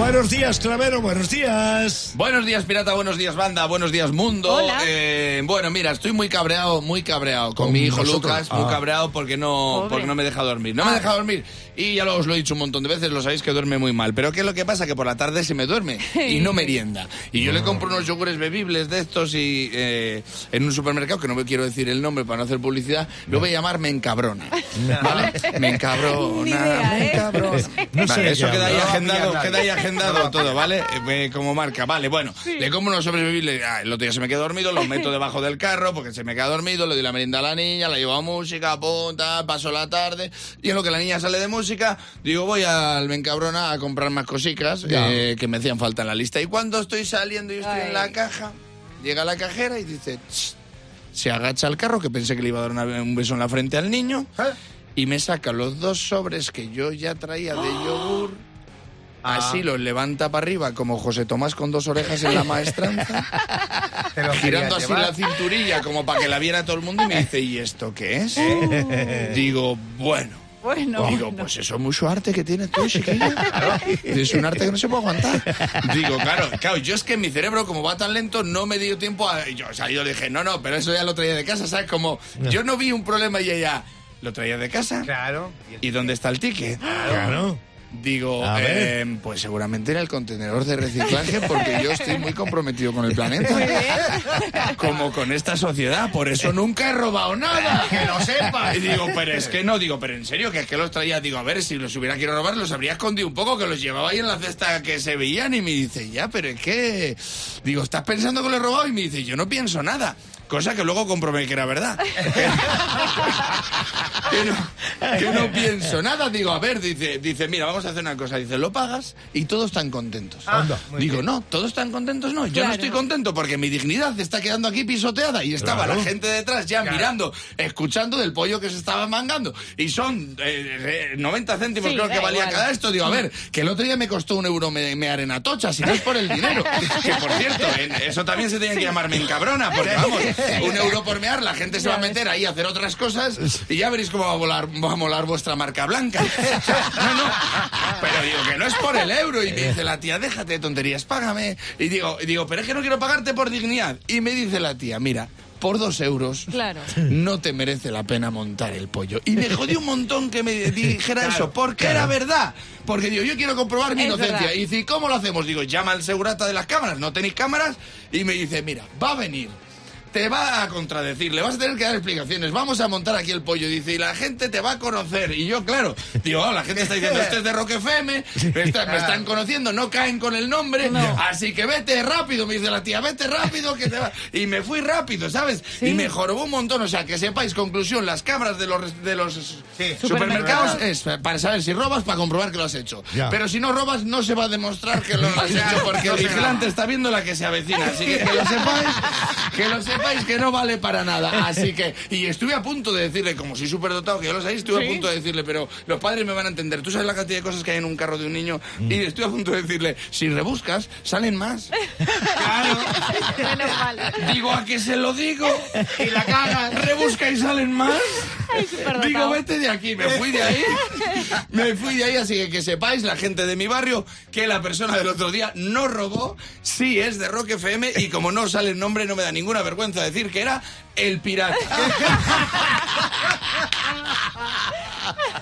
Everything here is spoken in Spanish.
Buenos días, Clavero, buenos días. Buenos días, pirata, buenos días, banda, buenos días, mundo. Hola. Eh, bueno, mira, estoy muy cabreado, muy cabreado con, Con mi hijo nosotros. Lucas, muy Ah. cabreado porque no, Pobre. porque no me deja dormir. No me deja dormir. Y ya lo- os lo he dicho un montón de veces, lo sabéis que duerme muy mal. Pero ¿qué es lo que pasa? Que por la tarde se me duerme y no merienda. Y yo le compro unos yogures bebibles de estos y eh, en un supermercado, que no me quiero decir el nombre para no hacer publicidad, lo voy a llamar Me Encabrona. ¿Vale? Me Ni Encabrona, idea, Me ¿eh? Encabrona. No sé Vale, de eso qué queda ahí agendado, queda ahí agendado todo, ¿vale? Eh, eh, como marca, vale, bueno. Le compro unos sobrevivibles, ah, el otro día se me quedó dormido, los meto debajo del carro porque se me queda dormido, le doy la merienda a la niña, la llevo a música, punta, paso la tarde, y en lo que la niña sale de música, digo, voy al Bencabrona a comprar más cositas eh, que me hacían falta en la lista. Y cuando estoy saliendo y estoy Ay. en la caja, llega la cajera y dice, se agacha al carro, que pensé que le iba a dar una- un beso en la frente al niño, ¿Eh? y me saca los dos sobres que yo ya traía de yogur. Así los levanta para arriba, como José Tomás con dos orejas en la maestranza, girando así llevar. la cinturilla como para que la viera todo el mundo y me dice, ¿y esto qué es? Digo, bueno. Bueno, Digo, bueno. pues eso es mucho arte que tienes tú, chiquillo. Es un arte que no se puede aguantar. Digo, claro, claro, yo es que en mi cerebro, como va tan lento, no me dio tiempo a... Yo, o sea, yo dije, no, no, pero eso ya lo traía de casa, ¿sabes? Como yo no vi un problema y ella lo traía de casa. Claro. ¿Y dónde está el ticket? Claro. Digo, eh, pues seguramente en el contenedor de reciclaje porque yo estoy muy comprometido con el planeta. Como con esta sociedad, por eso nunca he robado nada. Que lo sepas. Y digo, pero es que no, digo, pero en serio, que es que los traía, digo, a ver, si los hubiera querido robar, los habría escondido un poco, que los llevaba ahí en la cesta que se veían y me dice, ya, pero es que, digo, ¿estás pensando que lo he robado? Y me dice, yo no pienso nada. Cosa que luego comprobé que era verdad. que, no, que no pienso nada. Digo, a ver, dice, dice, mira, vamos a hacer una cosa. Dice, lo pagas y todos están contentos. Muy Digo, bien. no, todos están contentos, no. Yo Claro. no estoy contento porque mi dignidad está quedando aquí pisoteada y estaba Claro. la gente detrás ya Claro. mirando, escuchando del pollo que se estaba mangando. Y son eh, eh, 90 céntimos Sí, creo que valía igual. cada esto. Digo, a ver, que el otro día me costó un euro me, me arena tocha, si no es por el dinero. que por cierto, en- eso también se tiene que llamar me encabrona, porque vamos, un euro por mear, la gente se va a meter ahí a hacer otras cosas y ya veréis cómo va a, volar, va a molar vuestra marca blanca. No, no, pero digo que no es por el euro. Y me dice la tía, déjate de tonterías, págame. Y digo, y digo, pero es que no quiero pagarte por dignidad. Y me dice la tía, mira, por dos euros Claro. no te merece la pena montar el pollo. Y me jodió un montón que me dijera eso, porque era verdad. Porque digo, yo quiero comprobar mi Es inocencia. verdad. Y dice, ¿y cómo lo hacemos? Digo, llama al segurata de las cámaras, ¿no tenéis cámaras? Y me dice, mira, va a venir. Te va a contradecir, le vas a tener que dar explicaciones. Vamos a montar aquí el pollo. Dice, y la gente te va a conocer. Y yo, claro, digo, oh, la gente está diciendo, este es de Rock FM, me, está- me están conociendo, no caen con el nombre. Así que vete rápido, me dice la tía, vete rápido que te va. Y me fui rápido, ¿sabes? Y me jorobó un montón. O sea, que sepáis, conclusión, las cámaras de los, de los Sí. supermercados es para saber si robas, para comprobar que lo has hecho. Ya. Pero si no robas, no se va a demostrar que lo has hecho porque el vigilante está viendo la que se avecina. Así que que lo sepáis, que lo sepáis que no vale para nada. Así que, y estuve a punto de decirle, como soy superdotado, que yo lo sabéis, estuve a punto de decirle, pero los padres me van a entender. Tú sabes la cantidad de cosas que hay en un carro de un niño. Y estuve a punto de decirle, si rebuscas, salen más. Menos Digo, ¿a qué se lo digo? Y la cagan. Rebusca y salen más. Digo, vete de aquí. Me fui de ahí. Me fui de ahí, así que que sepáis, la gente de mi barrio, que la persona del otro día no robó, sí es de Rock FM y como no sale el nombre no me da ninguna vergüenza decir que era el pirata.